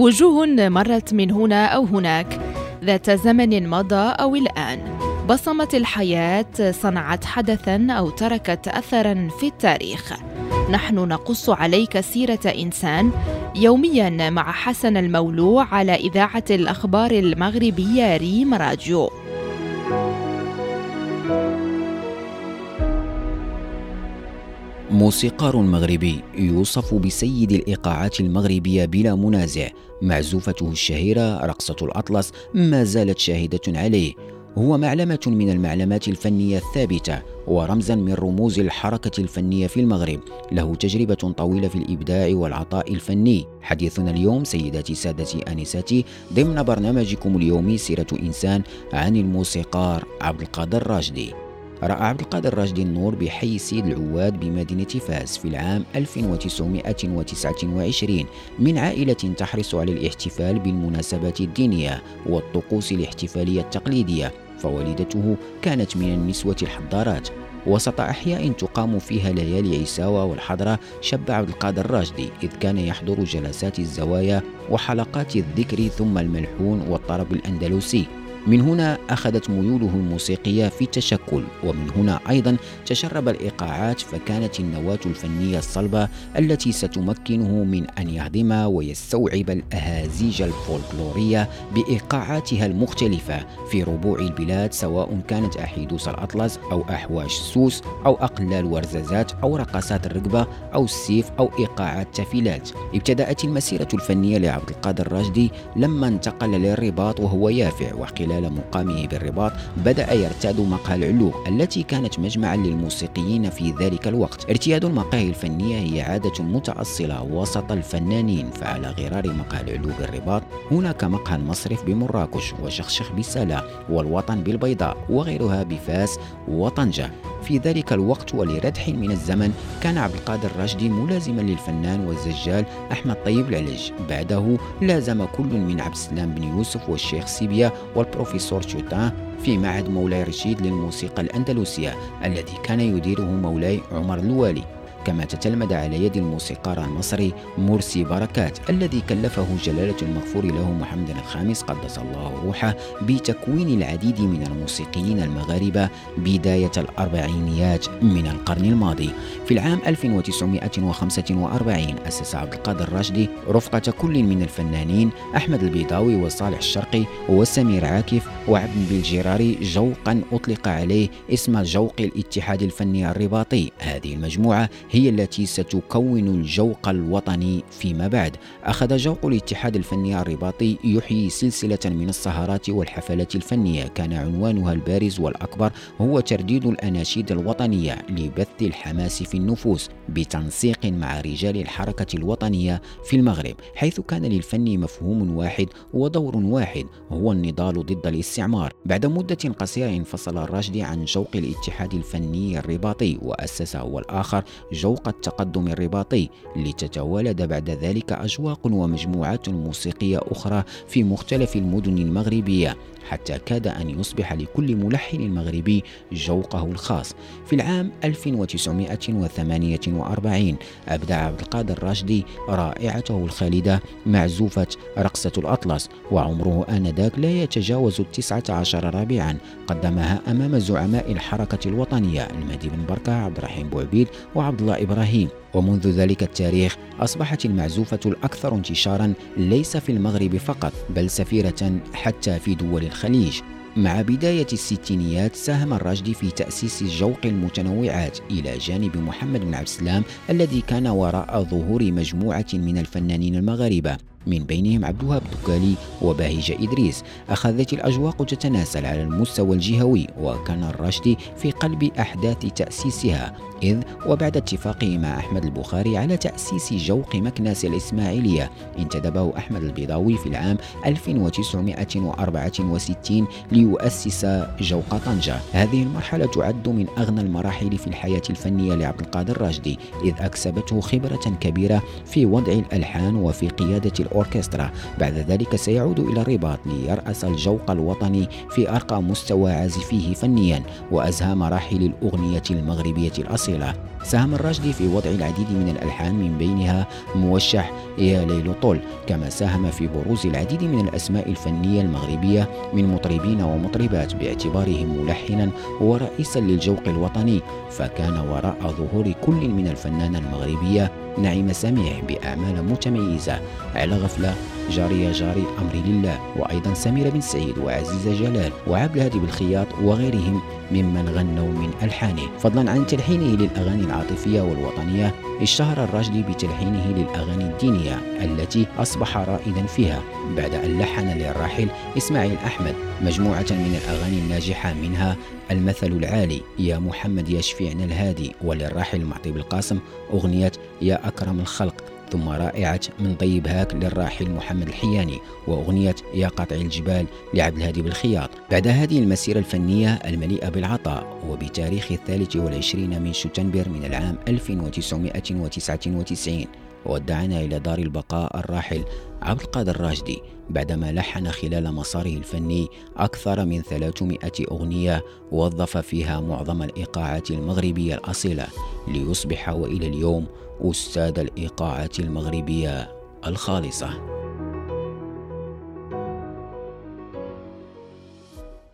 وجوه مرت من هنا أو هناك. ذات زمن مضى أو الآن بصمت الحياة صنعت حدثا أو تركت أثرا في التاريخ. نحن نقص عليك سيرة إنسان يوميا مع حسن المولوع على إذاعة الأخبار المغربية ريم راديو موسيقار مغربي يوصف بسيد الايقاعات المغربية بلا منازع معزوفته الشهيرة رقصة الأطلس ما زالت شاهدة عليه. هو معلمة من المعلمات الفنية الثابتة ورمزا من رموز الحركة الفنية في المغرب. له تجربة طويلة في الإبداع والعطاء الفني. حديثنا اليوم سيداتي سادتي انساتي ضمن برنامجكم اليومي سيرة إنسان عن الموسيقار عبد القادر راشدي. رأى عبد القادر راشدي النور بحي سيد العواد بمدينة فاس في العام 1929 من عائلة تحرص على الاحتفال بالمناسبات الدينية والطقوس الاحتفالية التقليدية فوالدته كانت من النسوة الحضارات. وسط أحياء تقام فيها ليالي عيساوة والحضرة شب عبد القادر الراشدي إذ كان يحضر جلسات الزوايا وحلقات الذكر ثم الملحون والطرب الأندلسي. من هنا أخذت ميوله الموسيقية في التشكل ومن هنا أيضا تشرب الإيقاعات فكانت النواة الفنية الصلبة التي ستمكنه من أن يهضم ويستوعب الأهازيج الفولكلورية بإيقاعاتها المختلفة في ربوع البلاد سواء كانت أحيدوس الأطلس أو أحواش سوس أو أقلال ورزازات أو رقصات الرقبة أو السيف أو إيقاعات تفيلات ابتدأت المسيرة الفنية لعبد القادر الراشدي لما انتقل للرباط وهو يافع وقيل خلال مقامه بالرباط بدأ يرتاد مقهى العلوق التي كانت مجمعا للموسيقيين في ذلك الوقت. ارتياد المقاهي الفنية هي عادة متأصلة وسط الفنانين فعلى غرار مقهى العلوق بالرباط هناك مقهى المصرف بمراكش وشخشخ بسلا والوطن بالبيضاء وغيرها بفاس وطنجة. في ذلك الوقت ولردح من الزمن كان عبد القادر الراشدي ملازما للفنان والزجال أحمد طيب العلج. بعده لازم كل من عبد السلام بن يوسف والشيخ سيبيا والبروفيسور شوتان في معهد مولاي رشيد للموسيقى الأندلسية الذي كان يديره مولاي عمر الوالي. كما تتلمذ على يد الموسيقار المصري مرسي بركات الذي كلفه جلالة المغفور له محمد الخامس قدس الله روحه بتكوين العديد من الموسيقيين المغاربة بداية الأربعينيات من القرن الماضي. في العام 1945 أسس عبد القادر الراشدي رفقة كل من الفنانين أحمد البيضاوي وصالح الشرقي وسمير عاكف وعبد بالجراري جوقا أطلق عليه اسم جوق الاتحاد الفني الرباطي. هذه المجموعة هي التي ستكون الجوق الوطني فيما بعد. أخذ جوق الاتحاد الفني الرباطي يحيي سلسلة من السهرات والحفلات الفنية. كان عنوانها البارز والأكبر هو ترديد الأناشيد الوطنية لبث الحماس في النفوس بتنسيق مع رجال الحركة الوطنية في المغرب حيث كان للفن مفهوم واحد ودور واحد هو النضال ضد الاستعمار. بعد مدة قصيرة انفصل الراشدي عن جوق الاتحاد الفني الرباطي وأسس هو الآخر جوق التقدم الرباطي لتتوالد بعد ذلك أجواق ومجموعات موسيقية أخرى في مختلف المدن المغربية حتى كاد أن يصبح لكل ملحن مغربي جوقه الخاص. في العام 1948 أبدع عبد القادر الراشدي رائعته الخالدة معزوفة رقصة الأطلس وعمره آنذاك لا يتجاوز التسعة عشر رابعا قدمها أمام زعماء الحركة الوطنية المهدي بن بركة عبد الرحيم بوعبيد وعبد الله إبراهيم ومنذ ذلك التاريخ أصبحت المعزوفة الأكثر انتشارا ليس في المغرب فقط بل سفيرة حتى في دول الخليج. مع بداية الستينيات ساهم الراشدي في تأسيس جوق المتنوعات إلى جانب محمد بن عبد السلام الذي كان وراء ظهور مجموعة من الفنانين المغاربة. من بينهم عبد الوهاب الدكالي وبهيج إدريس. أخذت الأجواق تتناسل على المستوى الجهوي وكان الراشدي في قلب أحداث تأسيسها إذ وبعد اتفاقه مع أحمد البخاري على تأسيس جوق مكناس الإسماعيلية انتدبه أحمد البيضاوي في العام 1964 ليؤسس جوق طنجة. هذه المرحلة تعد من أغنى المراحل في الحياة الفنية لعبد القادر الراشدي إذ أكسبته خبرة كبيرة في وضع الألحان وفي قيادة الأوركسترا. بعد ذلك سيعود إلى الرباط ليرأس الجوق الوطني في أرقى مستوى عازفيه فنيا وأزهى مراحل الأغنية المغربية الأصيلة. ساهم الراشدي في وضع العديد من الألحان من بينها موشح يا ليل طول كما ساهم في بروز العديد من الأسماء الفنية المغربية من مطربين ومطربات باعتبارهم ملحنا ورئيسا للجوق الوطني. فكان وراء ظهور كل من الفنانة المغربية نعيم سميح بأعمال متميزة على غفلة. جارية جاري أمري لله وأيضا سميرة بن سعيد وعزيزة جلال وعبد الهادي بالخياط وغيرهم ممن غنوا من ألحانه. فضلا عن تلحينه للأغاني العاطفية والوطنية اشتهر الراشدي بتلحينه للأغاني الدينية التي أصبح رائدا فيها بعد أن لحن للراحل إسماعيل أحمد مجموعة من الأغاني الناجحة منها المثل العالي يا محمد يا شفيعنا الهادي وللراحل معطي بالقاسم أغنية يا أكرم الخلق. ثم رائعة من طيب هاك للراحل محمد الحياني وأغنية يا قاطع الجبال لعبد الهادي بالخياط. بعد هذه المسيرة الفنية المليئة بالعطاء وبتاريخ الثالث والعشرين من شتنبر من العام 1999 ودعنا إلى دار البقاء الراحل عبد القادر الراشدي. بعدما لحن خلال مساره الفني أكثر من 300 أغنية وظف فيها معظم الإيقاعات المغربية الأصيلة. ليصبح وإلى اليوم أستاذ الإيقاعات المغربية الخالصة.